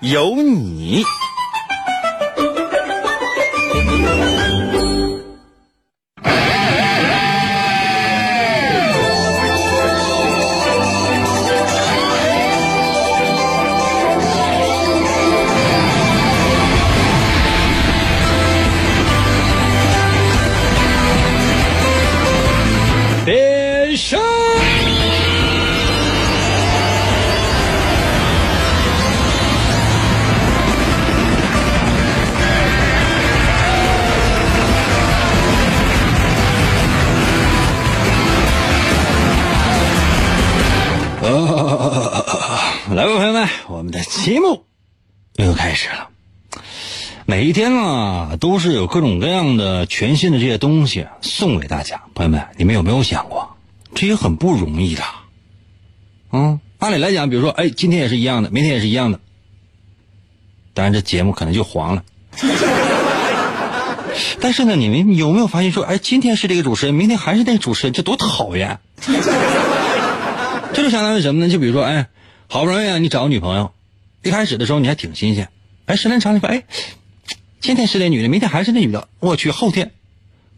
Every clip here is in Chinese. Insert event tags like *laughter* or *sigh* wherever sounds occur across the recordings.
有你。每一天啊，都是有各种各样的全新的这些东西送给大家。朋友们，你们有没有想过，这也很不容易的？嗯，按理来讲，比如说，哎，今天也是一样的，明天也是一样的，当然这节目可能就黄了。*laughs* 但是呢，你们有没有发现说，哎，今天是这个主持人，明天还是那个主持人，这多讨厌！这就相当于什么呢？就比如说，哎，好不容易啊，你找个女朋友，一开始的时候你还挺新鲜，哎，时间长了，哎，今天是那女的，明天还是那女的，我去，后天，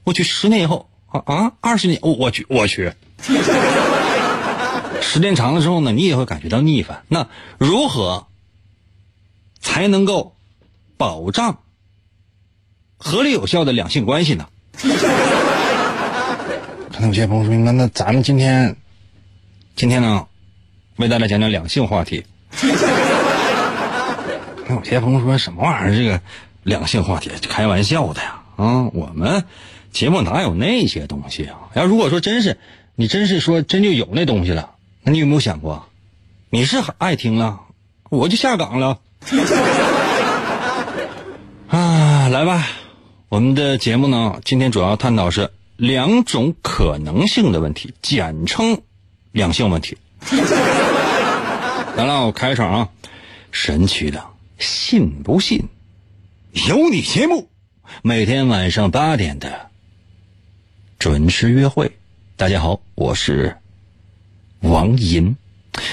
我去，十年以后啊啊，二十年，我我去，我去，*laughs* 时间长了之后呢，你也会感觉到腻烦。那如何才能够保障合理有效的两性关系呢？*laughs* 可能有些朋友说，那那咱们今天。今天呢，为大家讲讲两性话题。*laughs* 那有些朋友说什么玩意儿？这个两性话题，开玩笑的呀！啊，我们节目哪有那些东西啊？要如果说真是，你真是说真就有那东西了，那你有没有想过，你是爱听了，我就下岗了。*laughs* 啊，来吧，我们的节目呢，今天主要探讨是两种可能性的问题，简称。两性问题，来了，我开场啊！神奇的，信不信？有你节目，每天晚上八点的准时约会。大家好，我是王银，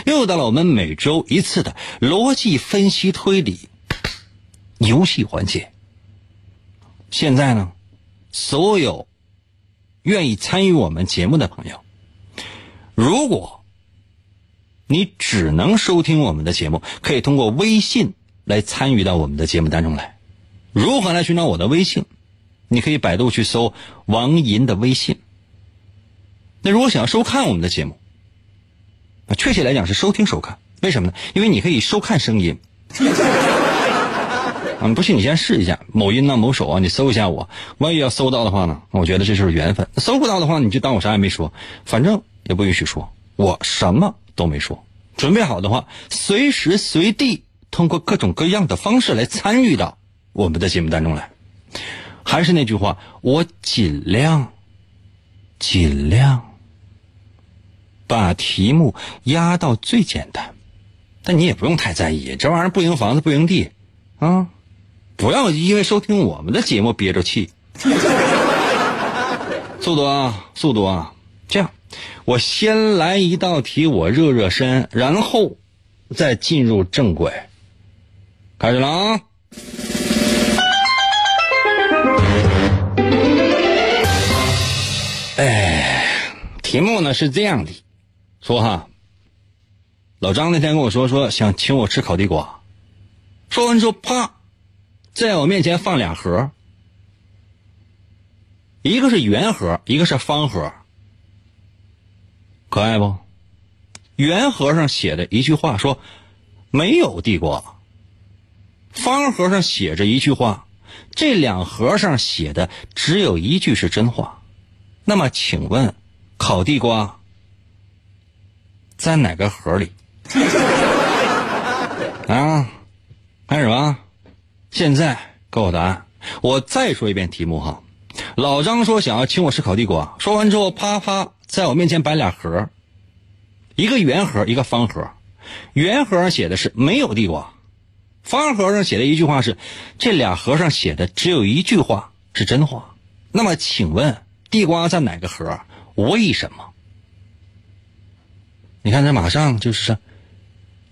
又到了我们每周一次的逻辑分析推理游戏环节。现在呢，所有愿意参与我们节目的朋友。如果你只能收听我们的节目，可以通过微信来参与到我们的节目当中来。如何来寻找我的微信？你可以百度去搜王银的微信。那如果想要收看我们的节目，啊确切来讲是收听收看。为什么呢？因为你可以收看声音。*laughs* 啊，不信你先试一下，某音呐、某手啊，你搜一下我，万一要搜到的话呢，我觉得这就是缘分。搜不到的话，你就当我啥也没说，反正。也不允许说，我什么都没说。准备好的话，随时随地通过各种各样的方式来参与到我们的节目当中来。还是那句话，我尽量尽量把题目压到最简单，但你也不用太在意，这玩意儿不赢房子不赢地啊！不要因为收听我们的节目憋着气。*laughs* 速度啊，速度啊！这样。我先来一道题，我热热身，然后再进入正轨。开始了啊！哎，题目呢是这样的，说哈，老张那天跟我说说想请我吃烤地瓜，说完之后啪，在我面前放俩盒，一个是圆盒，一个是方盒。可爱不？圆盒上写的一句话说：“没有地瓜。”方盒上写着一句话，这两盒上写的只有一句是真话。那么，请问，烤地瓜在哪个盒里？*laughs* 啊，开始吧。现在给我答案。我再说一遍题目哈。老张说想要请我吃烤地瓜，说完之后啪啪在我面前摆俩盒，一个圆盒，一个方盒。圆盒上写的是没有地瓜，方盒上写的一句话是这俩盒上写的只有一句话是真话。那么请问地瓜在哪个盒？为什么？你看这马上就是，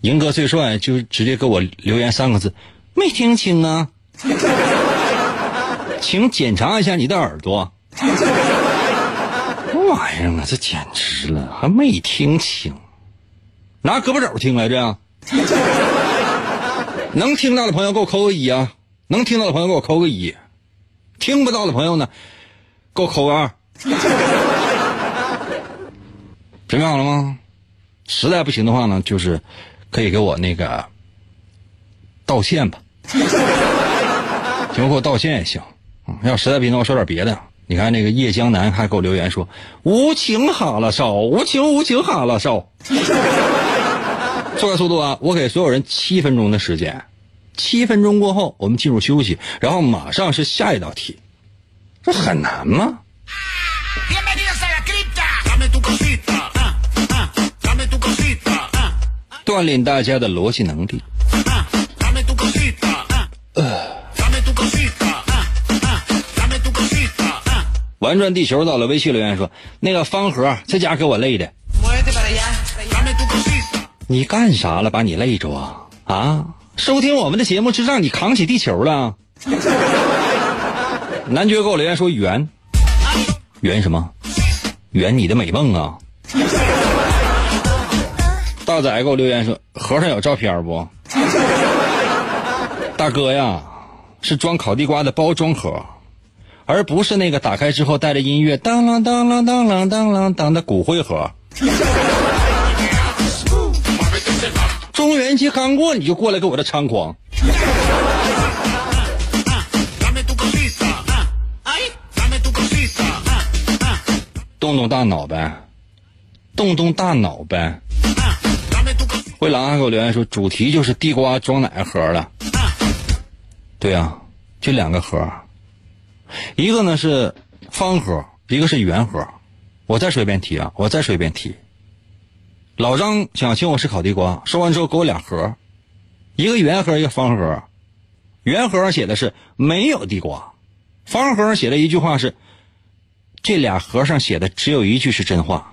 赢哥最帅就直接给我留言三个字：没听清啊。*laughs* 请检查一下你的耳朵。什么玩意儿啊！这简直了，还没听清，拿胳膊肘听来着。*laughs* 能听到的朋友给我扣个一啊！能听到的朋友给我扣个一，听不到的朋友呢，给我扣个二。*laughs* 准备好了吗？实在不行的话呢，就是可以给我那个道歉吧，*laughs* 行，给我道歉也行。嗯要实在不行的话，说点别的。你看那个叶江南还给我留言说：“无情哈拉少，无情无情哈拉少。”说点速度啊！我给所有人七分钟的时间，七分钟过后我们进入休息，然后马上是下一道题。这很难吗？锻炼大家的逻辑能力。玩转地球，到了微信留言说那个方盒在家给我累的。你干啥了？把你累着啊啊。收听我们的节目是让你扛起地球了。*laughs* 男爵给我留言说：“圆，圆什么？圆你的美梦啊！”大仔给我留言说：“盒上有照片不？”大哥呀，是装烤地瓜的包装盒，而不是那个打开之后带着音乐当啷当啷当啷当啷当的骨灰盒。中元节刚过，你就过来给我这猖狂。动动大脑呗，动动大脑呗。灰狼还给我留言说，主题就是地瓜装哪个盒了？对呀、就两个盒，一个呢是方盒，一个是圆盒。我再说一遍题啊，我再说一遍题。老张想请我吃烤地瓜，说完之后给我俩盒，一个圆盒，一个方盒。圆盒上写的是没有地瓜，方盒上写的一句话是，这俩盒上写的只有一句是真话。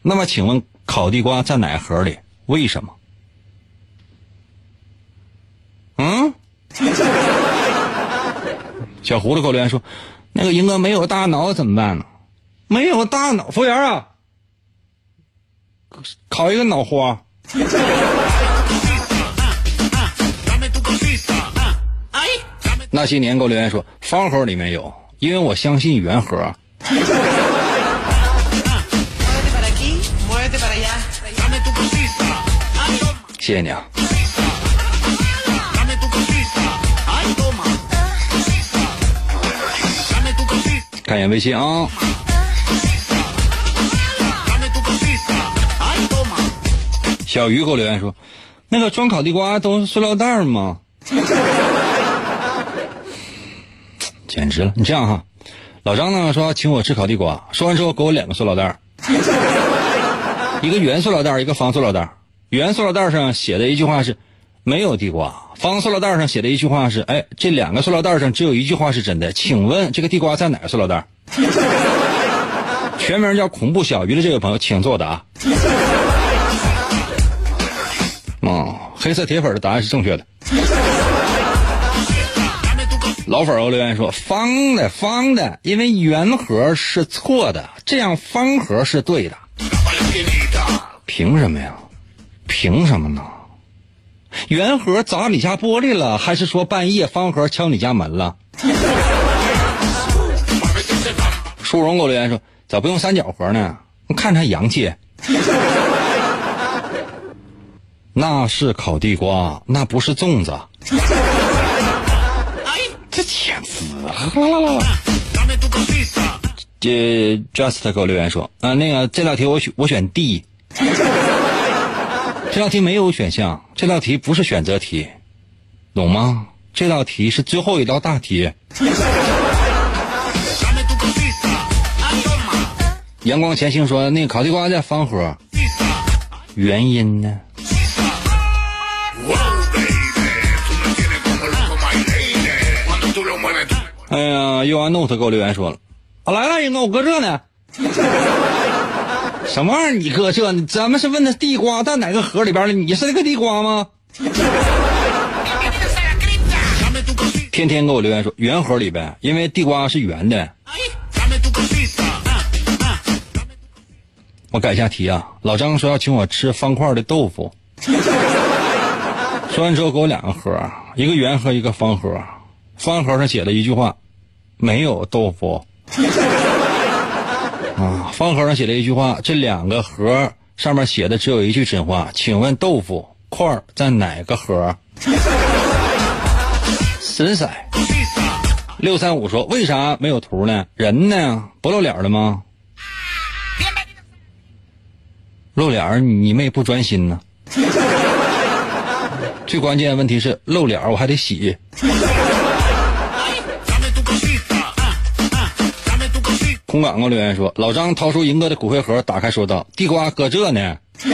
那么请问烤地瓜在哪个盒里？为什么？嗯？*laughs* 小胡子给我留言说：“那个英哥没有大脑怎么办呢？没有大脑，服务员啊，烤一个脑花。Ah, *laughs* 那些年给我留言说方盒里面有，因为我相信圆盒。谢谢你啊。看一眼微信啊。小鱼给我留言说那个装烤地瓜都是塑料袋吗？简直了你这样哈。老张呢说请我吃烤地瓜，说完之后给我两个塑料袋，一个圆塑料袋，一个方塑料袋。圆塑料袋上写的一句话是没有地瓜，方塑料袋上写的一句话是哎，这两个塑料袋上只有一句话是真的，请问这个地瓜在哪个塑料袋？全名叫恐怖小鱼的这位朋友，请作答。哦，黑色铁粉的答案是正确的。老粉儿给我留言说方的方的，因为圆盒是错的，这样方盒是对的。凭什么呀？凭什么呢？圆盒砸你家玻璃了，还是说半夜方盒敲你家门了？*laughs* 殊荣给我留言说咋不用三角盒呢？看着还洋气。*laughs* 那是烤地瓜，那不是粽子。这 Just 给我留言说啊，那个这道题我选我选 D，*laughs* 这道题没有选项，这道题不是选择题，懂吗？这道题是最后一道大题。Ah. *laughs* 阳光前行说，那个烤地瓜在方盒.原因呢？*laughs* 哎呀，又安 note 给我留言说了，啊来了，英哥，我搁这呢。*laughs* 什么玩意儿？你搁这？咱们是问的地瓜在哪个盒里边了？你是那个地瓜吗？*laughs* 天天给我留言说圆盒里呗，因为地瓜是圆的。我改一下题啊，老张说要请我吃方块的豆腐，说完之后给我两个盒，一个圆盒，一个方盒。方盒上写了一句话，没有豆腐。啊，方盒上写了一句话，这两个盒上面写的只有一句真话，请问豆腐块在哪个盒？神色。六三五说为啥没有图呢？人呢？不露脸了吗？露脸你妹不专心呢。最关键的问题是露脸我还得洗。空港给我留言说，老张掏出银哥的骨灰盒，打开说道：“地瓜搁这呢。*laughs* ”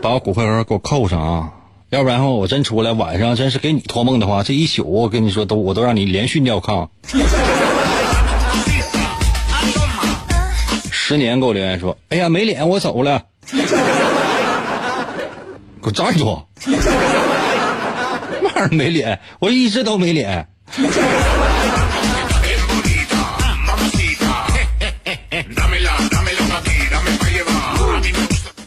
把我骨灰盒给我扣上啊，要不然我真出来晚上真是给你托梦的话，这一宿我跟你说都我都让你连续尿炕。*laughs* 十年给我留言说：“哎呀，没脸，我走了。”给我站住！嘛玩意儿没脸？我一直都没脸。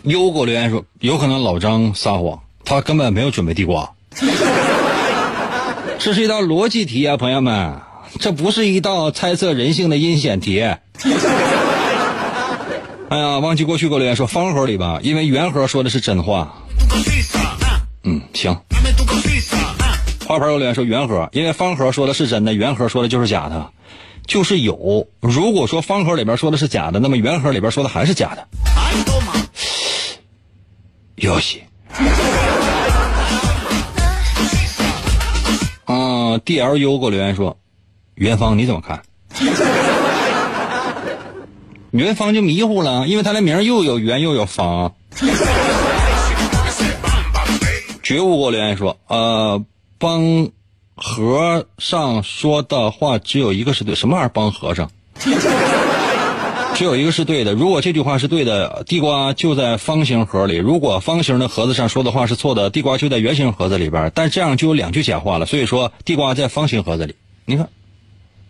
优给我留言说，有可能老张撒谎，他根本没有准备地瓜。*laughs* 这是一道逻辑题啊，朋友们，这不是一道猜测人性的阴险题。*laughs* 哎呀，忘记过去给我留言说方盒里吧，因为圆盒说的是真话。嗯，行。花盆给我留言说圆盒，因为方盒说的是真的，圆盒说的就是假的，就是有。如果说方盒里边说的是假的，那么圆盒里边说的还是假的。游戏。啊，DLU 给我留言说，元芳你怎么看？*laughs* 元芳就迷糊了，因为他的名又有圆又有方。*laughs* 觉悟给我留言说，呃，帮和尚说的话只有一个是对，什么玩意儿帮和尚？只有一个是对的。如果这句话是对的，地瓜就在方形盒里；如果方形的盒子上说的话是错的，地瓜就在圆形盒子里边。但这样就有两句假话了。所以说，地瓜在方形盒子里。你看，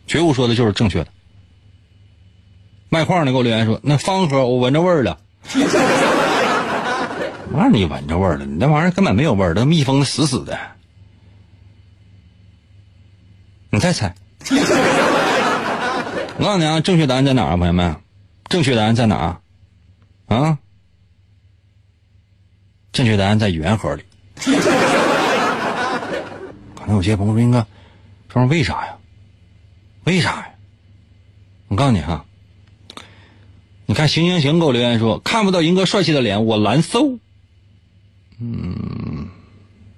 觉悟说的就是正确的。麦矿的给我留言说，那方盒我闻着味儿了。那你闻着味儿了？你那玩意儿根本没有味儿，都密封的死死的。你再猜。我告诉你啊，正确答案在哪儿啊，朋友们？正确答案在哪？啊？正确答案在圆盒里。*laughs* 可能有些朋友说：“英哥，这玩意儿为啥呀？为啥呀？”我告诉你哈，你看行行行给我留言说看不到银哥帅气的脸，我难受。嗯，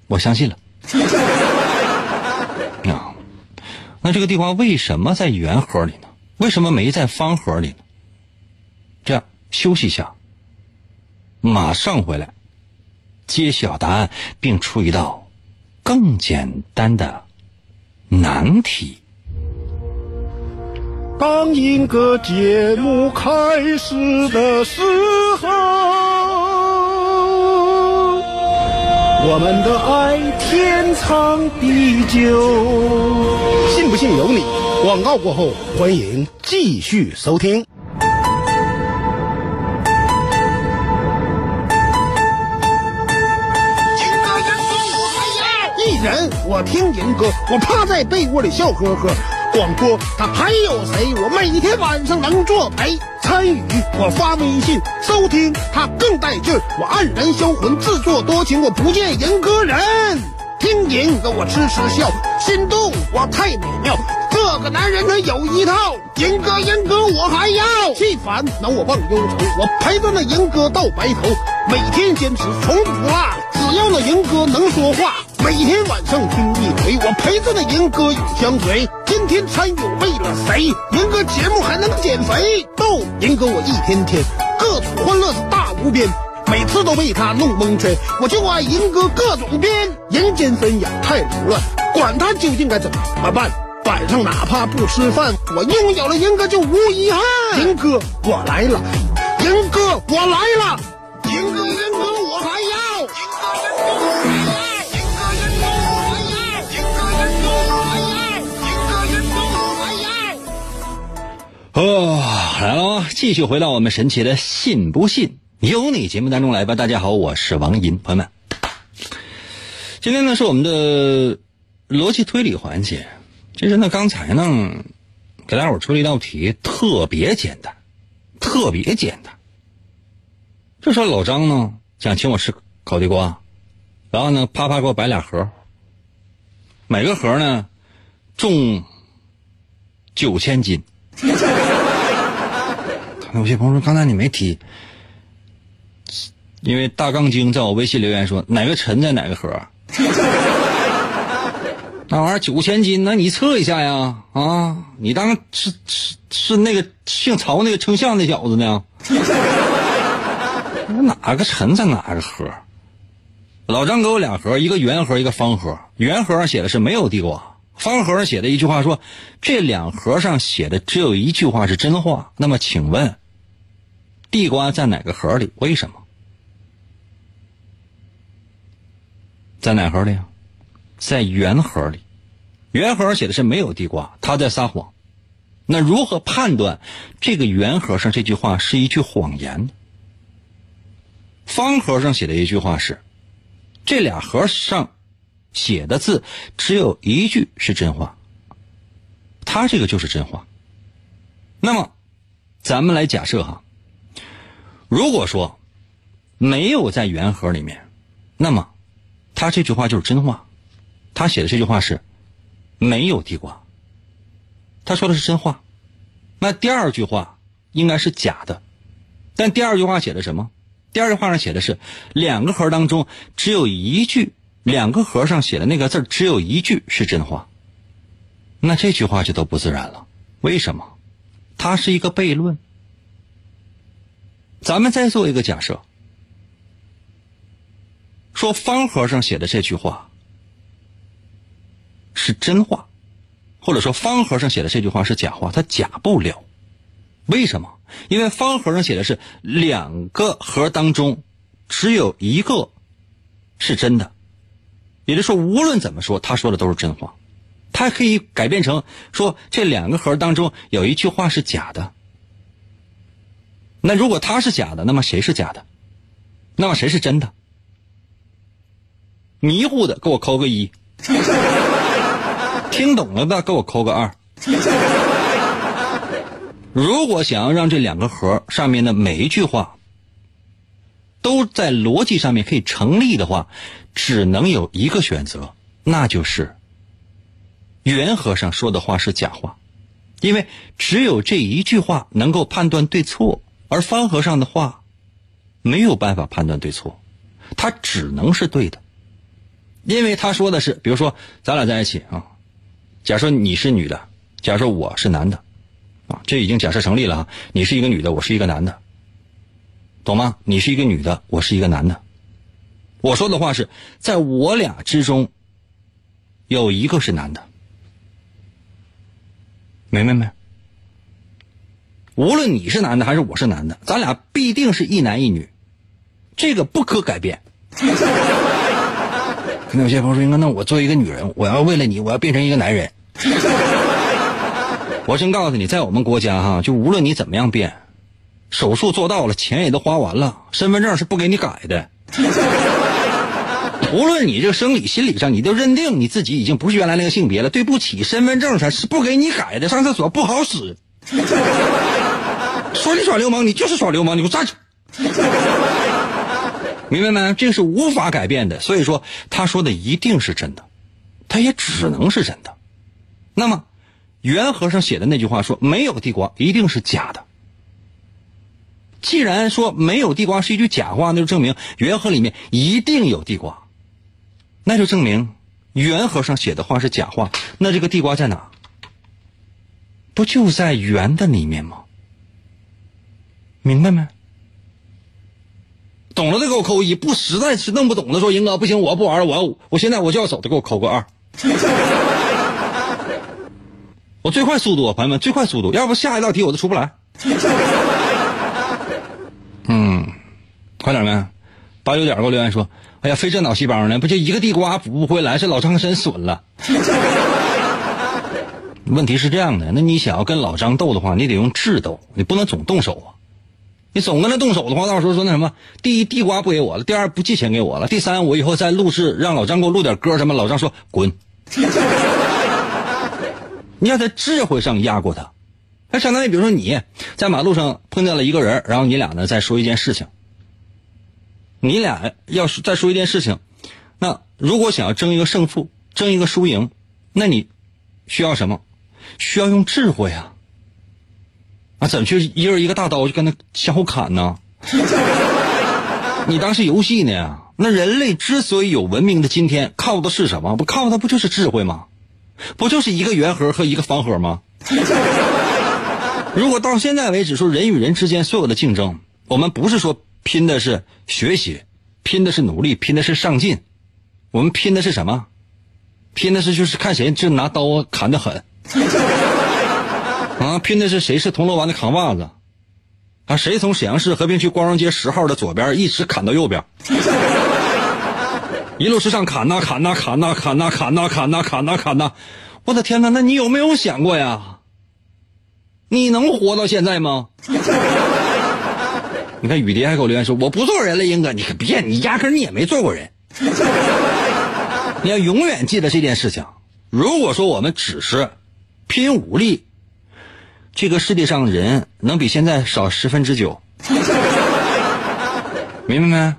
我相信了。*laughs* 啊，那这个地方为什么在圆盒里呢？为什么没在方盒里呢？这样休息一下，马上回来揭晓答案，并出一道更简单的难题。当一个节目开始的时候，我们的爱天长地久。信不信由你。广告过后，欢迎继续收听。人我听人歌，我趴在被窝里笑呵呵。广播他还有谁？我每天晚上能作陪参与，我发微信收听他更带劲。我黯然销魂，自作多情，我不见人歌人。听银歌我痴痴笑，心动我太美妙。这个男人他有一套，银哥银哥我还要。气烦恼我忘忧愁，我陪着那银哥到白头，每天坚持从不落。只要那银哥能说话，每天晚上听一回，我陪着那银哥永相随。今天参与为了谁？银哥节目还能减肥？逗，银哥我一天天各种欢乐是大无边，每次都被他弄蒙圈。我就爱银哥各种编，人间纷扰太凌乱，管他究竟该怎么办。晚上哪怕不吃饭，我拥有了银哥就无遗憾。银哥我来了，银哥我来了，银哥银哥我还要，银哥银哥我还要，银哥银哥我还要，银哥银哥我还要，银哥银哥我还要。哦，来了啊！继续回到我们神奇的“信不信由你”节目当中来吧。大家好，我是王银，朋友们，今天呢是我们的逻辑推理环节。其实呢，刚才呢给大伙出了一道题，特别简单，特别简单。这时候老张呢想请我吃烤地瓜，然后呢啪啪给我摆俩盒，每个盒呢重九千斤。有些朋友说，刚才你没提，因为大杠精在我微信留言说哪个沉在哪个盒，那玩意儿九千斤，那你测一下呀啊！你当是是是那个姓曹那个称象那小子呢？*laughs* 哪个沉在哪个盒？老张给我两盒，一个圆盒，一个方盒。圆盒上写的是没有地瓜，方盒上写的一句话说，这两盒上写的只有一句话是真话。那么请问，地瓜在哪个盒里？为什么？在哪盒里啊？在圆盒里。圆盒写的是没有地瓜，他在撒谎。那如何判断这个圆盒上这句话是一句谎言呢？方盒上写的一句话是，这俩盒上写的字只有一句是真话，他这个就是真话。那么，咱们来假设哈，如果说没有在圆盒里面，那么他这句话就是真话，他写的这句话是没有地瓜，他说的是真话。那第二句话应该是假的，但第二句话写的什么？第二句话上写的是两个盒当中只有一句，两个盒上写的那个字只有一句是真话。那这句话就都不自然了。为什么？它是一个悖论。咱们再做一个假设，说方盒上写的这句话是真话，或者说方盒上写的这句话是假话，它假不了。为什么？因为方盒上写的是两个盒当中只有一个是真的，也就是说，无论怎么说，他说的都是真话。他可以改变成说这两个盒当中有一句话是假的。那如果他是假的，那么谁是假的？那么谁是真的？迷糊的给我扣个一，*laughs* 听懂了的给我扣个二。如果想要让这两个盒上面的每一句话都在逻辑上面可以成立的话，只能有一个选择，那就是圆盒上说的话是假话，因为只有这一句话能够判断对错，而方盒上的话没有办法判断对错，它只能是对的，因为他说的是，比如说咱俩在一起啊，假设你是女的，假设我是男的。啊，这已经假设成立了啊。你是一个女的，我是一个男的，懂吗？你是一个女的，我是一个男的。我说的话是在我俩之中有一个是男的，明白没？无论你是男的还是我是男的，咱俩必定是一男一女，这个不可改变。可能有些朋友说：“那我作为一个女人，我要为了你，我要变成一个男人。*laughs* ”我真告诉你，在我们国家哈，就无论你怎么样变，手术做到了，钱也都花完了，身份证是不给你改的。*laughs* 无论你这个生理、心理上，你都认定你自己已经不是原来那个性别了。对不起，身份证上是不给你改的，上厕所不好使。*laughs* 说你耍流氓，你就是耍流氓，你给我站住！明白没？这个是无法改变的，所以说他说的一定是真的，他也只能是真的。那么。圆盒上写的那句话说没有地瓜一定是假的。既然说没有地瓜是一句假话，那就证明圆盒里面一定有地瓜。那就证明圆盒上写的话是假话。那这个地瓜在哪？不就在圆的里面吗？明白没？懂了的给我扣一，不实在是弄不懂的说，英哥不行，我不玩了，我要我现在我就要走的，给我扣个二。*laughs* 我最快速度，朋友们，最快速度，要不下一道题我都出不来。*laughs* 嗯，快点没？八九点给我留言说，哎呀，费这脑细胞呢，不就一个地瓜补不回来，是老张真损了。*laughs* 问题是这样的，那你想要跟老张斗的话，你得用智斗，你不能总动手啊。你总跟他动手的话，到时候说那什么，第一地瓜不给我了，第二不寄钱给我了，第三我以后再录制让老张给我录点歌什么，老张说滚。*laughs* 你要在智慧上压过他，那相当于比如说你在马路上碰见了一个人，然后你俩呢再说一件事情，你俩要是再说一件事情，那如果想要争一个胜负，争一个输赢，那你需要什么？需要用智慧啊！啊，怎么去一人一个大刀就跟他相互砍呢？你当是游戏呢？那人类之所以有文明的今天，靠的是什么？不靠的不就是智慧吗？不就是一个圆盒和一个方盒吗？如果到现在为止说人与人之间所有的竞争，我们不是说拼的是学习，拼的是努力，拼的是上进，我们拼的是什么？拼的是就是看谁就拿刀砍的狠。啊，拼的是谁是铜锣湾的扛把子，啊，谁从沈阳市和平区光荣街十号的左边一直砍到右边，一路之上砍呐砍呐砍呐砍呐砍呐砍呐砍呐砍呐，我的天哪！那你有没有想过呀？你能活到现在吗？*laughs* 你看雨蝶还给我留言说我不做人了，英哥，你可别，你压根你也没做过人。你要永远记得这件事情。如果说我们只是拼武力。这个世界上人能比现在少十分之九，*laughs* 明白没？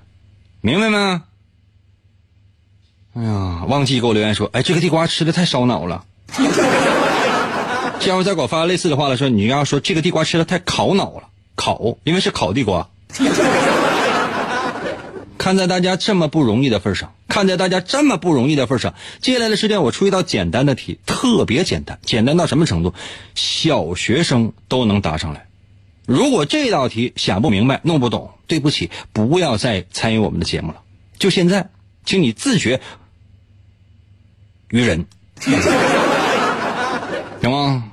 明白没？哎呀，忘记给我留言说，哎，这个地瓜吃的太烧脑了。下回再给我发类似的话了，说你要说这个地瓜吃的太烤脑了，烤，因为是烤地瓜。看在大家这么不容易的份上，看在大家这么不容易的份上，接下来的时间我出一道简单的题，特别简单，简单到什么程度？小学生都能答上来。如果这道题想不明白、弄不懂，对不起，不要再参与我们的节目了。就现在，请你自觉于人，*laughs* 行吗？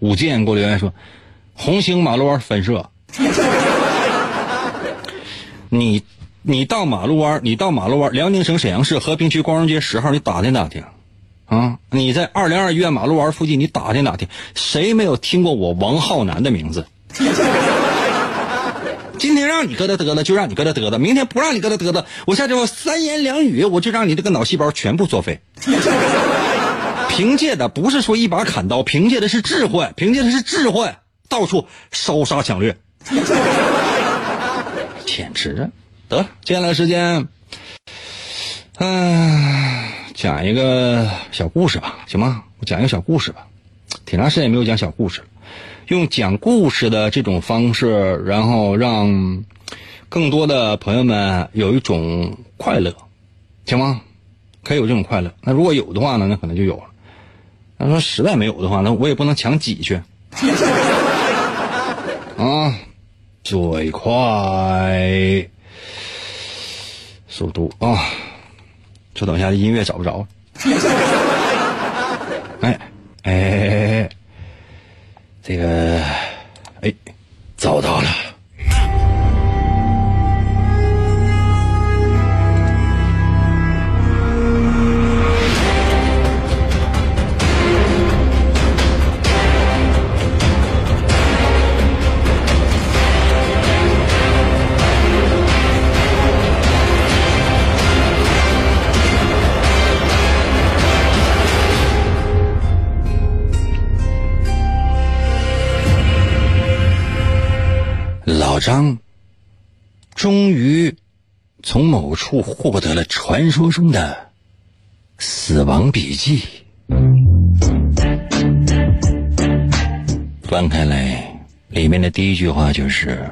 武健给我留言说：“红星马路湾分社。”你，你到马路湾，你到马路湾，辽宁省沈阳市和平区光荣街十号，你打听打听，啊，你在二零二医院马路湾附近，你打听打听，谁没有听过我王浩南的名字？*laughs* 今天让你搁他嘚嘚，就让你搁这嘚嘚；明天不让你搁他嘚嘚，我下去我三言两语，我就让你这个脑细胞全部作废。凭借的不是说一把砍刀，凭借的是智慧，凭借的是智慧，到处烧杀抢掠。简直，得了，接下来时间，嗯，讲一个小故事吧，行吗？我讲一个小故事吧，挺长时间没有讲小故事了，用讲故事的这种方式，然后让更多的朋友们有一种快乐，行吗？可以有这种快乐。那如果有的话呢，那可能就有了。那说实在没有的话，那我也不能强挤去。*laughs* 啊。最快速度啊！稍等一下，音乐找不着。*laughs* 哎哎，这个哎，找到了。张终于从某处获得了传说中的死亡笔记。翻开来，里面的第一句话就是：“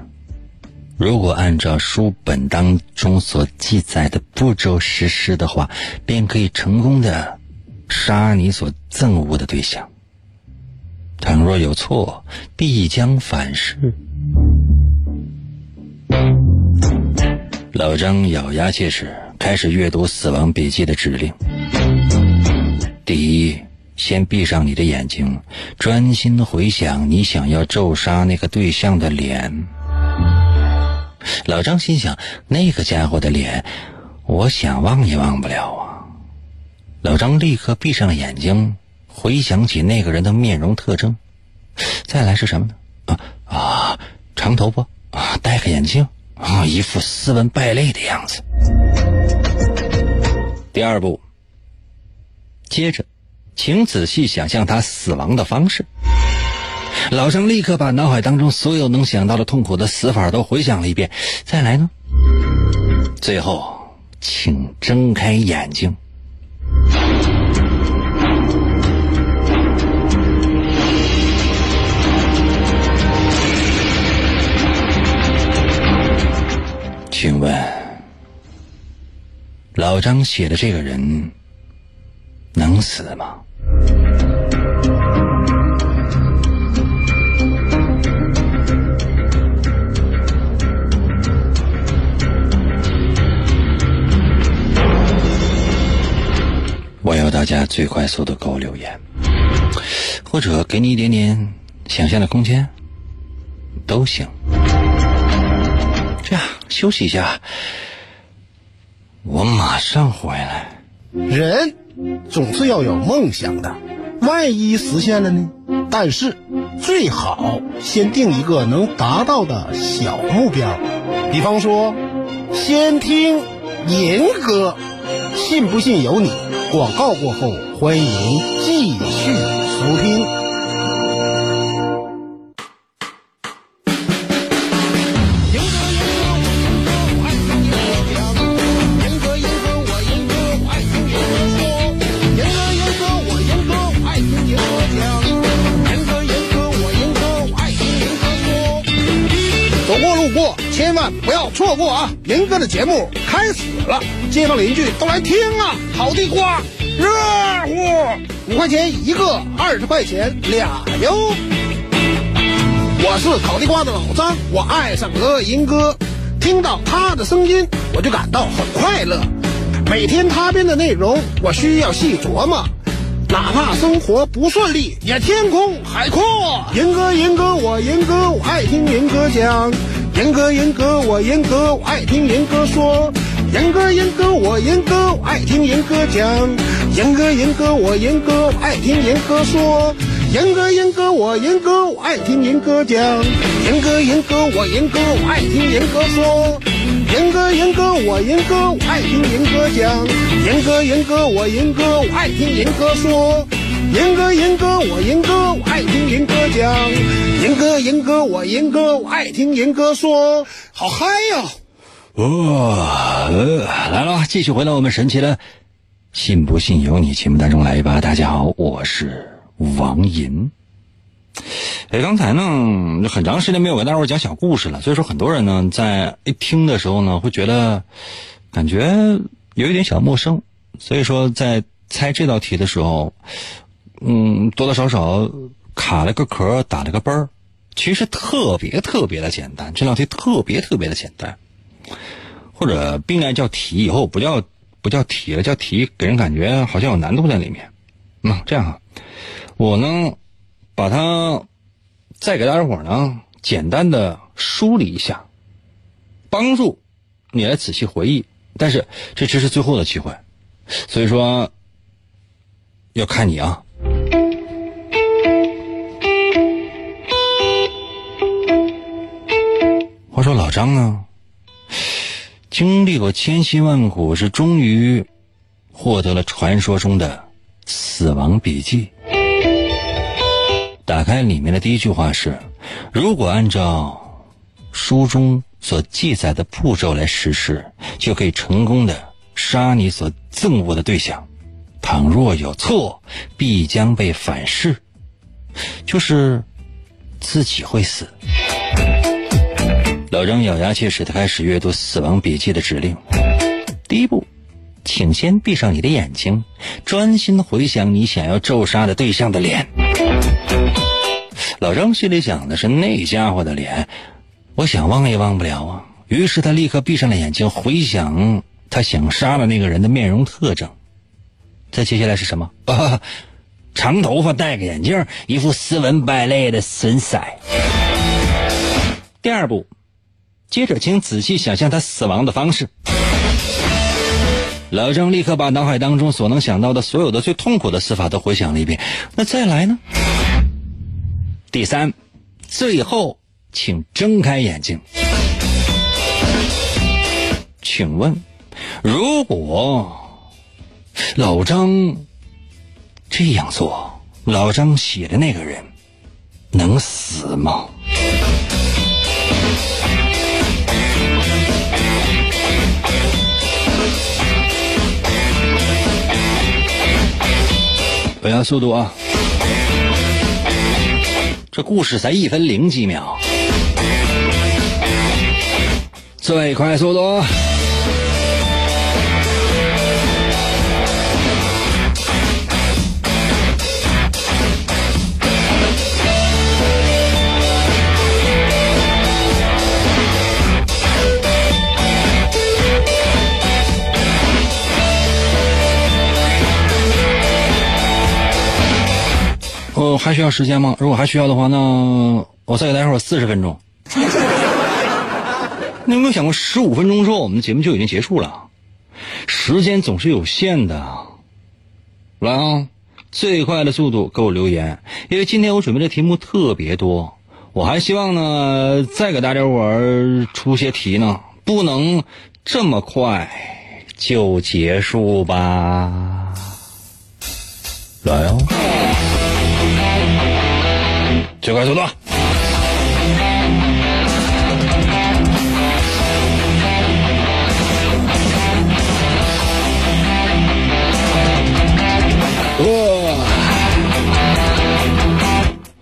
如果按照书本当中所记载的步骤实施的话，便可以成功的杀你所憎恶的对象。倘若有错，必将反噬。老张咬牙切齿，开始阅读《死亡笔记》的指令。第一，先闭上你的眼睛，专心回想你想要咒杀那个对象的脸。老张心想，那个家伙的脸，我想忘也忘不了啊。老张立刻闭上了眼睛，回想起那个人的面容特征。再来是什么呢？啊啊，长头发，戴个眼镜啊，一副斯文败类的样子。第二步，接着，请仔细想象他死亡的方式。老张立刻把脑海当中所有能想到的痛苦的死法都回想了一遍。再来呢？最后，请睁开眼睛。请问，老张写的这个人能死吗？我要大家最快速的给我留言，或者给你一点点想象的空间，都行。休息一下，我马上回来。人总是要有梦想的，万一实现了呢？但是最好先定一个能达到的小目标，比方说，先听银歌，信不信由你。广告过后，欢迎继续收听。不要错过啊！银哥的节目开始了，街坊邻居都来听啊！烤地瓜，热乎，五块钱一个，二十块钱俩哟。我是烤地瓜的老张，我爱上了银哥，听到他的声音，我就感到很快乐。每天他编的内容，我需要细琢磨。哪怕生活不顺利，也天空海阔。银哥，银哥，我银哥，我爱听银哥讲。严哥，严哥，我严哥，我爱听严哥说。严哥，严哥，我严哥，我爱听严哥讲。严哥，严哥，我严哥，我爱听严哥说。严哥，严哥，我严哥，我爱听严哥讲。严哥，严哥，我严哥，我爱听严哥说。严哥，严哥，我严哥，我爱听严哥讲。严哥，严哥，我严哥，我爱听严哥说。银哥，银哥，我银哥，我爱听银哥讲。银哥，银哥，我银哥，我爱听银哥说。好嗨呀！哦，呃来了，继续回到我们神奇的“信不信由你”节目当中来吧。大家好，我是王银。哎，刚才呢，很长时间没有跟大伙儿讲小故事了，所以说很多人呢，在一听的时候呢，会觉得感觉有一点小陌生，所以说在猜这道题的时候，嗯，多多少少卡了个壳，打了个奔儿。其实特别特别的简单，这道题特别特别的简单，或者不应该叫题，以后不叫不叫题了，叫题给人感觉好像有难度在里面。嗯，这样啊，我呢把它再给大家伙呢简单的梳理一下，帮助你来仔细回忆。但是这只是最后的机会，所以说要看你啊。话说老张呢，经历过千辛万苦，是终于获得了传说中的死亡笔记。打开里面的第一句话是：如果按照书中所记载的步骤来实施，就可以成功的杀你所憎恶的对象。倘若有错，必将被反噬，就是自己会死。老张咬牙切齿的开始阅读《死亡笔记》的指令。第一步，请先闭上你的眼睛，专心回想你想要咒杀的对象的脸。老张心里想的是那家伙的脸，我想忘也忘不了啊。于是他立刻闭上了眼睛，回想他想杀的那个人的面容特征。再接下来是什么？*laughs* 啊，长头发，戴个眼镜，一副斯文败类的神色。第二步，接着请仔细想象他死亡的方式。老郑立刻把脑海当中所能想到的所有的最痛苦的死法都回想了一遍。那再来呢？第三，最后，请睁开眼睛。请问，如果老张这样做，老张写的那个人能死吗？我要速度啊！这故事才一分零几秒，最快速度。还需要时间吗？如果还需要的话，那我再给大家伙四十分钟。*laughs* 你有没有想过，十五分钟之后我们的节目就已经结束了？时间总是有限的。来啊，最快的速度给我留言，因为今天我准备的题目特别多，我还希望呢再给大家伙儿出些题呢，不能这么快就结束吧？来哦！最快速度。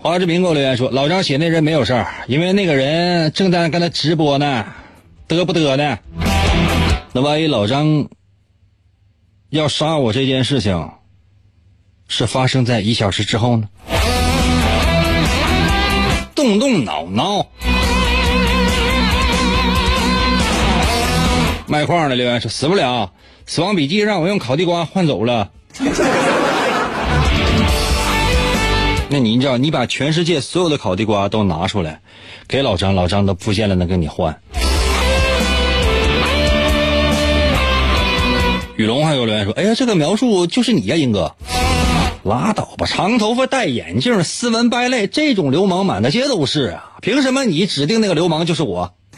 华志明给我留言说：“老张写那人没有事儿，因为那个人正在跟他直播呢，得不得呢？那万一老张要杀我这件事情是发生在一小时之后呢？”动动脑脑。卖矿的留言说：“死不了，死亡笔记让我用烤地瓜换走了。*laughs* ”那你知道，你把全世界所有的烤地瓜都拿出来，给老张，老张都不见得能跟你换。雨龙还有留言说：“哎呀，这个描述就是你呀，英哥。”拉倒吧，长头发、戴眼镜、斯文败类，这种流氓满大街都是啊！凭什么你指定那个流氓就是我？*laughs*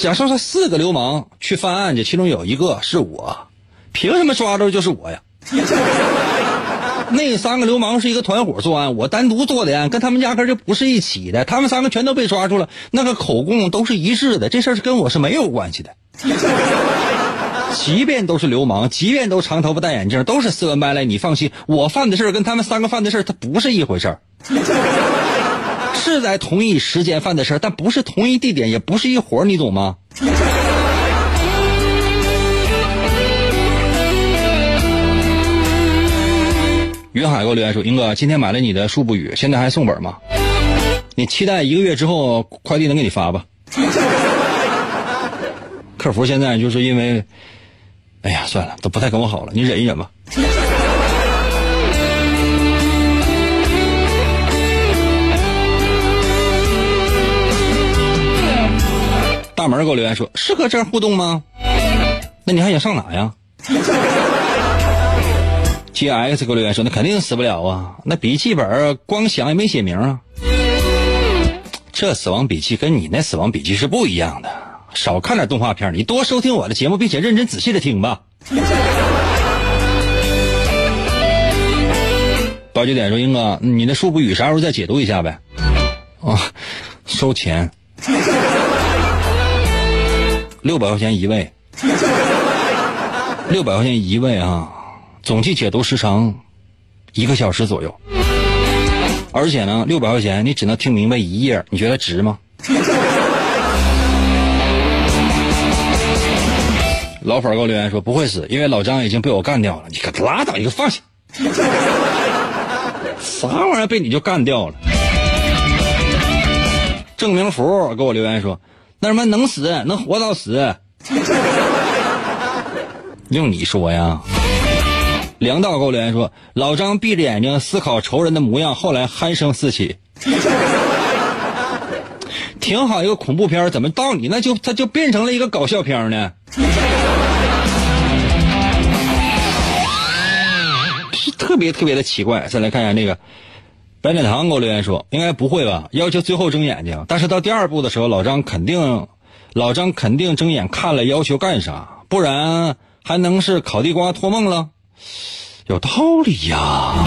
假设说四个流氓去犯案去，其中有一个是我，凭什么抓着就是我呀？*laughs* 那三个流氓是一个团伙作案，我单独做的案，跟他们压根就不是一起的。他们三个全都被抓住了，那个口供都是一致的，这事儿是跟我是没有关系的。即便都是流氓，即便都长头发戴眼镜，都是斯文败类，你放心，我犯的事跟他们三个犯的事它不是一回事 *laughs* 是在同一时间犯的事但不是同一地点，也不是一伙你懂吗？云海给我留言说：“英哥，今天买了你的《书不语》，现在还送本吗？你期待一个月之后快递能给你发吧。*laughs* ”客服现在就是因为，哎呀，算了，都不太跟我好了，你忍一忍吧。大门给我留言说：“适合这样互动吗？那你还想上哪呀？” G X 给我留言说：“那肯定死不了啊！那笔记本光想也没写名啊。这死亡笔记跟你那死亡笔记是不一样的。少看点动画片，你多收听我的节目，并且认真仔细的听吧。”八九点说：“英哥，你那树不语啥时候再解读一下呗？”啊，收钱，六百块钱一位，六百块钱一位啊。总计解读时长一个小时左右，而且呢，六百块钱你只能听明白一页，你觉得值吗？老粉儿给我留言说不会死，因为老张已经被我干掉了。你可拉倒，你给我放下！*laughs* 啥玩意儿被你就干掉了？郑明福给我留言说，那什么能死能活到死，*laughs* 用你说呀？梁道给我留言说，老张闭着眼睛思考仇人的模样，后来鼾声四起。*laughs* 挺好一个恐怖片，怎么到你那就它就变成了一个搞笑片呢？特别特别的奇怪。再来看一下那个白奶糖给我留言说，应该不会吧？要求最后睁眼睛，但是到第二部的时候，老张肯定老张肯定睁眼看了，要求干啥？不然还能是烤地瓜托梦了？有道理呀。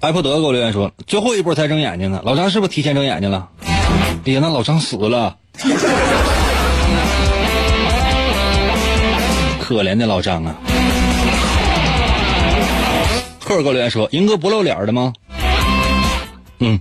艾普德给我留言说，最后一波才睁眼睛呢。老张是不是提前睁眼睛了？哎呀，那老张死了，可怜的老张啊！赫尔给我留言说，英哥不露脸的吗？嗯。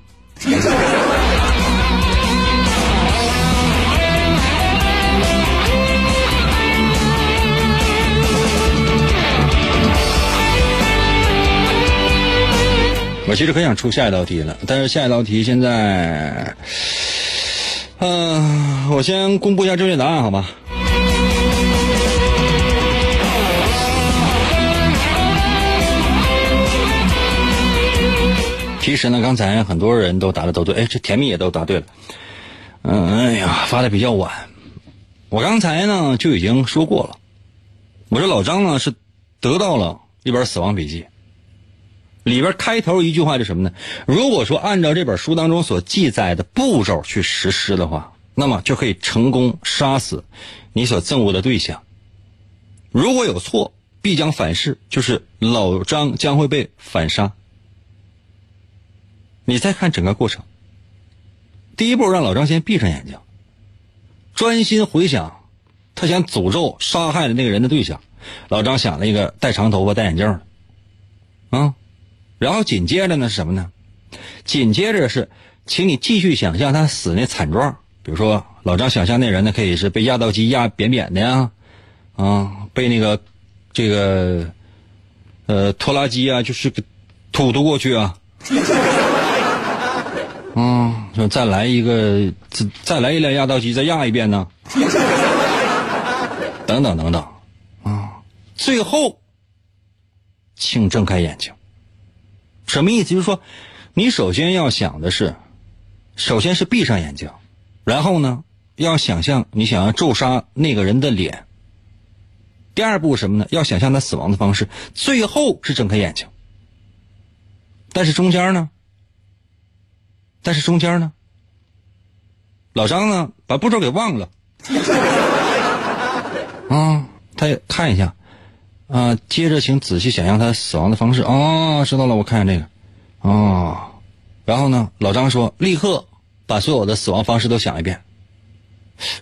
我其实很想出下一道题了，但是下一道题现在，嗯、我先公布一下正确答案，好吗？其实呢，刚才很多人都答的都对，哎，这甜蜜也都答对了。嗯，哎呀，发的比较晚。我刚才呢就已经说过了，我说老张呢是得到了一本死亡笔记。里边开头一句话是什么呢？如果说按照这本书当中所记载的步骤去实施的话，那么就可以成功杀死你所憎恶的对象。如果有错，必将反噬，就是老张将会被反杀。你再看整个过程，第一步让老张先闭上眼睛，专心回想他想诅咒杀害的那个人的对象。老张想了一个戴长头发、戴眼镜的，啊。然后紧接着呢是什么呢？紧接着是，请你继续想象他死那惨状。比如说，老张想象那人呢，可以是被压道机压扁扁的呀，啊，被那个这个呃拖拉机啊，就是给突突过去啊，嗯，说再来一个，再再来一辆压道机，再压一遍呢，等 *laughs* 等等等，啊，最后，请睁开眼睛。什么意思？就是说，你首先要想的是，首先是闭上眼睛，然后呢，要想象你想要咒杀那个人的脸。第二步什么呢？要想象他死亡的方式。最后是睁开眼睛。但是中间呢？但是中间呢？老张呢，把步骤给忘了。*laughs* 啊，他也看一下。啊，接着请仔细想象他死亡的方式。哦，知道了，我看看这个。哦，然后呢，老张说，立刻把所有的死亡方式都想一遍。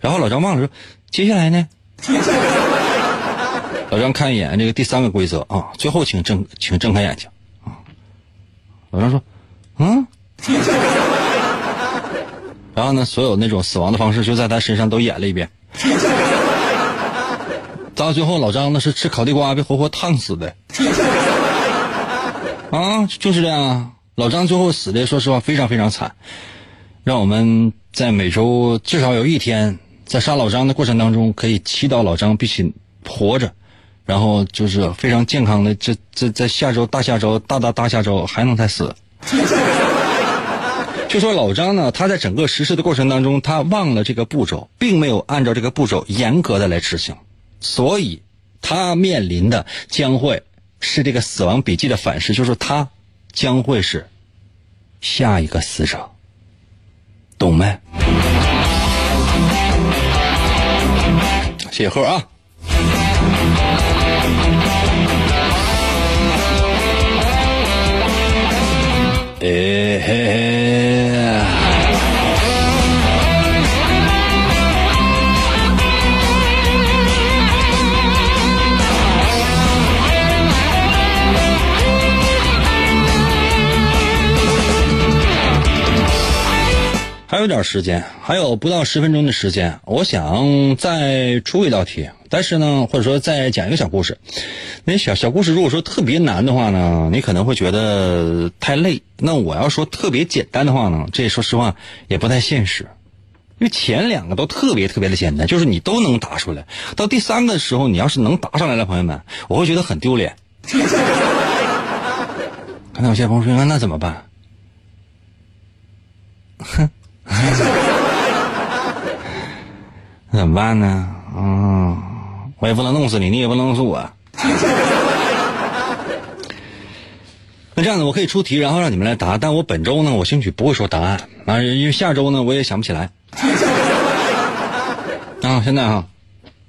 然后老张忘了说，接下来呢？*laughs* 老张看一眼这个第三个规则啊，最后请睁，请睁开眼睛。啊，老张说，嗯。*laughs* 然后呢，所有那种死亡的方式就在他身上都演了一遍。*laughs* 到最后，老张那是吃烤地瓜被活活烫死的，啊，就是这样。老张最后死的，说实话非常非常惨。让我们在每周至少有一天，在杀老张的过程当中，可以祈祷老张必须活着，然后就是非常健康的，这这在下周大下周大大大下周还能再死。*laughs* 就说老张呢，他在整个实施的过程当中，他忘了这个步骤，并没有按照这个步骤严格的来执行。所以，他面临的将会是这个死亡笔记的反噬，就是他将会是下一个死者，懂没？谢谢贺啊！哎嘿嘿。还有点时间，还有不到十分钟的时间，我想再出一道题，但是呢，或者说再讲一个小故事。那小小故事如果说特别难的话呢，你可能会觉得太累。那我要说特别简单的话呢，这说实话也不太现实，因为前两个都特别特别的简单，就是你都能答出来。到第三个的时候，你要是能答上来了，朋友们，我会觉得很丢脸。刚才有些朋友说，那怎么办？哼，*laughs* *laughs* 怎么办呢？嗯，我也不能弄死你，你也不能弄死我。*laughs* 那这样子，我可以出题，然后让你们来答。但我本周呢，我兴许不会说答案啊，因为下周呢，我也想不起来。*laughs* 啊，现在哈，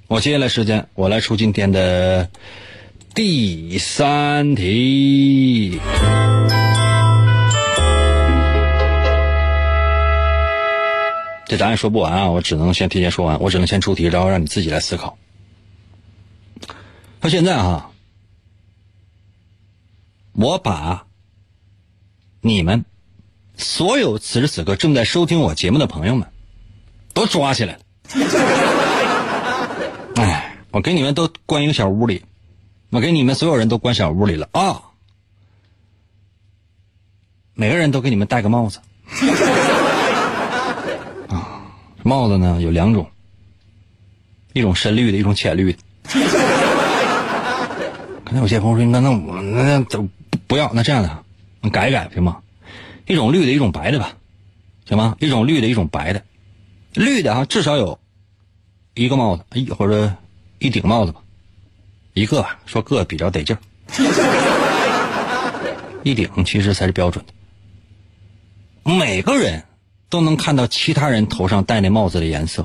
我接下来时间，我来出今天的第三题。这答案说不完啊，我只能先提前说完，我只能先出题，然后让你自己来思考。到现在哈，我把你们所有此时此刻正在收听我节目的朋友们都抓起来了。哎，我给你们都关一个小屋里，我给你们所有人都关小屋里了啊！每个人都给你们戴个帽子。帽子呢有两种，一种深绿的，一种浅绿的。*laughs* 刚才有些朋友说：“那那我那怎不要？那这样的，改一改行吗？一种绿的，一种白的吧，行吗？一种绿的，一种白的。绿的啊，至少有一个帽子，一或者一顶帽子吧，一个吧，说个比较得劲儿。*laughs* 一顶其实才是标准的。每个人。”都能看到其他人头上戴那帽子的颜色，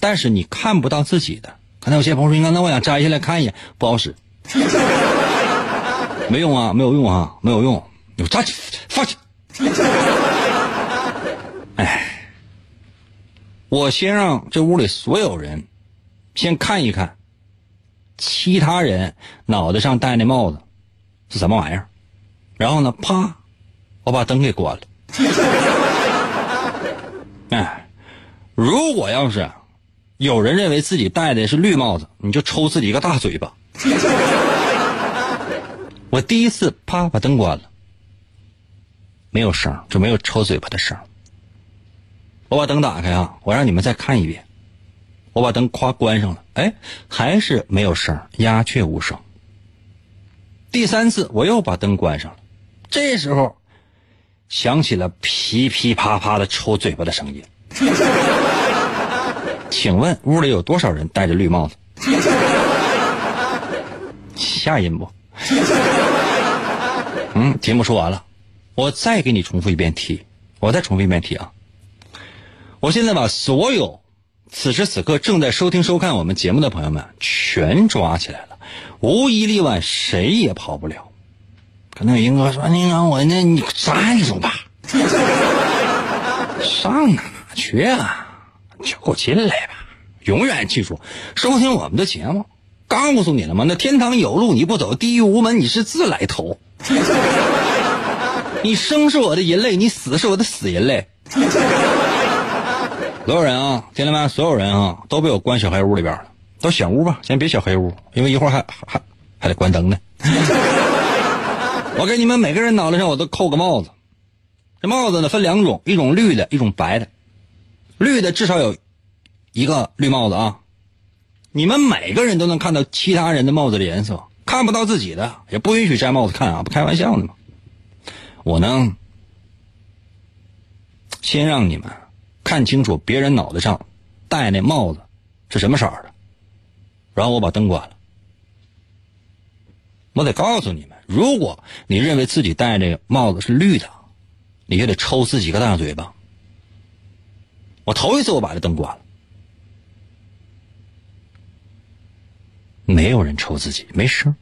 但是你看不到自己的。刚才有些朋友说：“那我想摘下来看一眼，不好使，*laughs* 没用啊，没有用啊，没有用，你站起，放下。*laughs* ”哎，我先让这屋里所有人先看一看，其他人脑袋上戴那帽子是什么玩意儿，然后呢，啪，我把灯给关了。如果要是有人认为自己戴的是绿帽子，你就抽自己一个大嘴巴。*laughs* 我第一次啪把灯关了，没有声，就没有抽嘴巴的声。我把灯打开啊，我让你们再看一遍。我把灯夸关上了，哎，还是没有声，鸦雀无声。第三次我又把灯关上了，这时候。响起了噼噼啪啪的抽嘴巴的声音。*laughs* 请问屋里有多少人戴着绿帽子？吓人不？嗯，节目说完了，我再给你重复一遍题，我再重复一遍题啊！我现在把所有此时此刻正在收听收看我们节目的朋友们全抓起来了，无一例外，谁也跑不了。可能有英哥说：“你让我那你站住吧，上哪去啊？就给我进来吧！永远记住，收听我们的节目，告诉你了吗？那天堂有路你不走，地狱无门你是自来投。*laughs* 你生是我的人类，你死是我的死人类。所有人啊，听见没？所有人啊，都被我关小黑屋里边了，都选屋吧，先别小黑屋，因为一会儿还还还得关灯呢。*laughs* ”我给你们每个人脑袋上我都扣个帽子，这帽子呢分两种，一种绿的，一种白的。绿的至少有一个绿帽子啊，你们每个人都能看到其他人的帽子的颜色，看不到自己的，也不允许摘帽子看啊，不开玩笑呢吗？我呢，先让你们看清楚别人脑袋上戴那帽子是什么色的，然后我把灯关了。我得告诉你们。如果你认为自己戴这个帽子是绿的，你就得抽自己个大嘴巴。我头一次我把这灯关了，没有人抽自己，没声。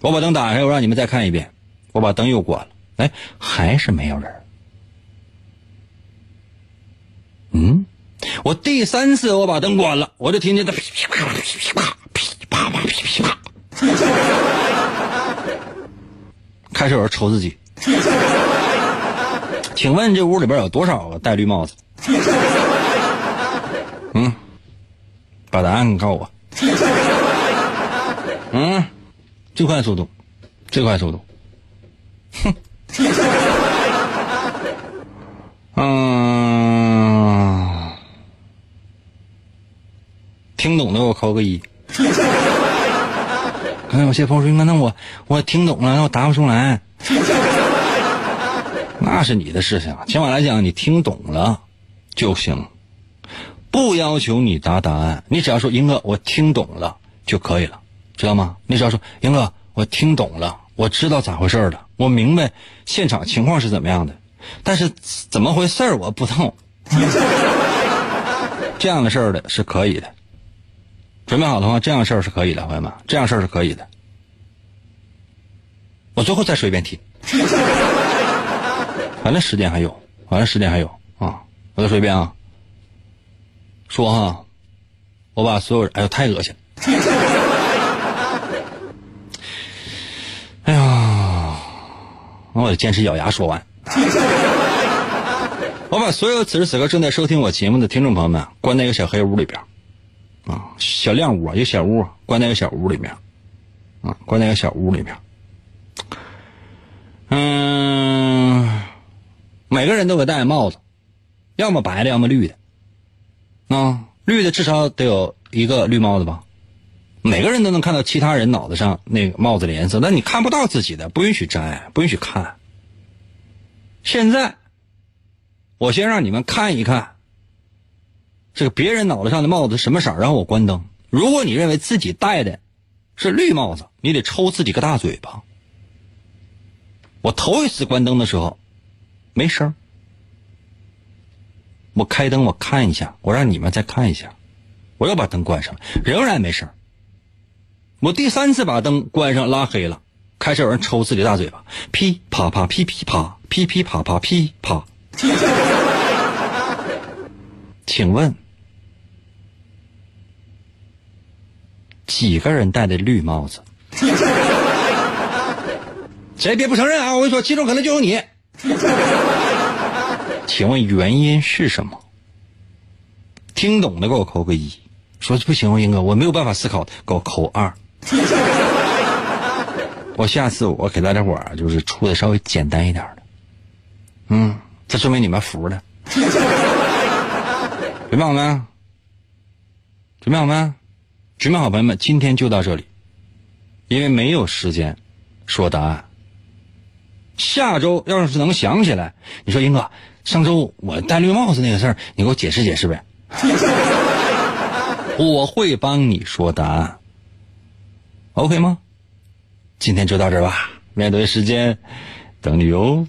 我把灯打开，我让你们再看一遍。我把灯又关了，哎，还是没有人。嗯，我第三次我把灯关了，我就听见他噼噼啪啪噼噼啪噼啪啪噼噼啪。开始有人抽自己，*laughs* 请问这屋里边有多少个戴绿帽子？*laughs* 嗯，把答案告诉我。*laughs* 嗯，最快速度，最快速度。哼。*laughs* 嗯，听懂的给我扣个一。刚才有些朋友说：“那我我听懂了，那我答不出来。”那是你的事情。起码来讲，你听懂了就行，不要求你答答案，你只要说“英哥，我听懂了”就可以了，知道吗？你只要说“英哥，我听懂了，我知道咋回事了，我明白现场情况是怎么样的，但是怎么回事我不懂。*laughs* ”这样的事儿的是可以的。准备好的话，这样事儿是可以的，朋友们，这样事儿是可以的。我最后再说一遍题，*laughs* 反正时间还有，反正时间还有！我再说一遍啊，说哈，我把所有人，哎呦，太恶心了！*laughs* 哎呀，那我得坚持咬牙说完。我把所有此时此刻正在收听我节目的听众朋友们关在一个小黑屋里边。啊，小亮屋，一个小屋，关在一个小屋里面，啊，关在一个小屋里面。嗯，每个人都给戴帽子，要么白的，要么绿的。啊，绿的至少得有一个绿帽子吧。每个人都能看到其他人脑袋上那个帽子的颜色，但你看不到自己的，不允许摘，不允许看。现在，我先让你们看一看。这个别人脑袋上的帽子什么色然后我关灯。如果你认为自己戴的是绿帽子，你得抽自己个大嘴巴。我头一次关灯的时候，没声我开灯，我看一下，我让你们再看一下，我又把灯关上了，仍然没声我第三次把灯关上，拉黑了，开始有人抽自己大嘴巴，噼啪啪，噼噼啪，噼噼啪啪，噼啪。*laughs* 请问，几个人戴的绿帽子？*laughs* 谁别不承认啊！我跟你说，其中可能就有你。请问原因是什么？听懂的给我扣个一，说不行，英哥，我没有办法思考，给我扣二。*laughs* 我下次我给大家伙儿就是出的稍微简单一点的，嗯，这说明你们服 *laughs* 了。准备好没？准备好没？准备好，朋友们，今天就到这里，因为没有时间说答案。下周要是能想起来，你说英哥，上周我戴绿帽子那个事儿，你给我解释解释呗。*laughs* 我会帮你说答案，OK 吗？今天就到这儿吧，面对时间，等你哟。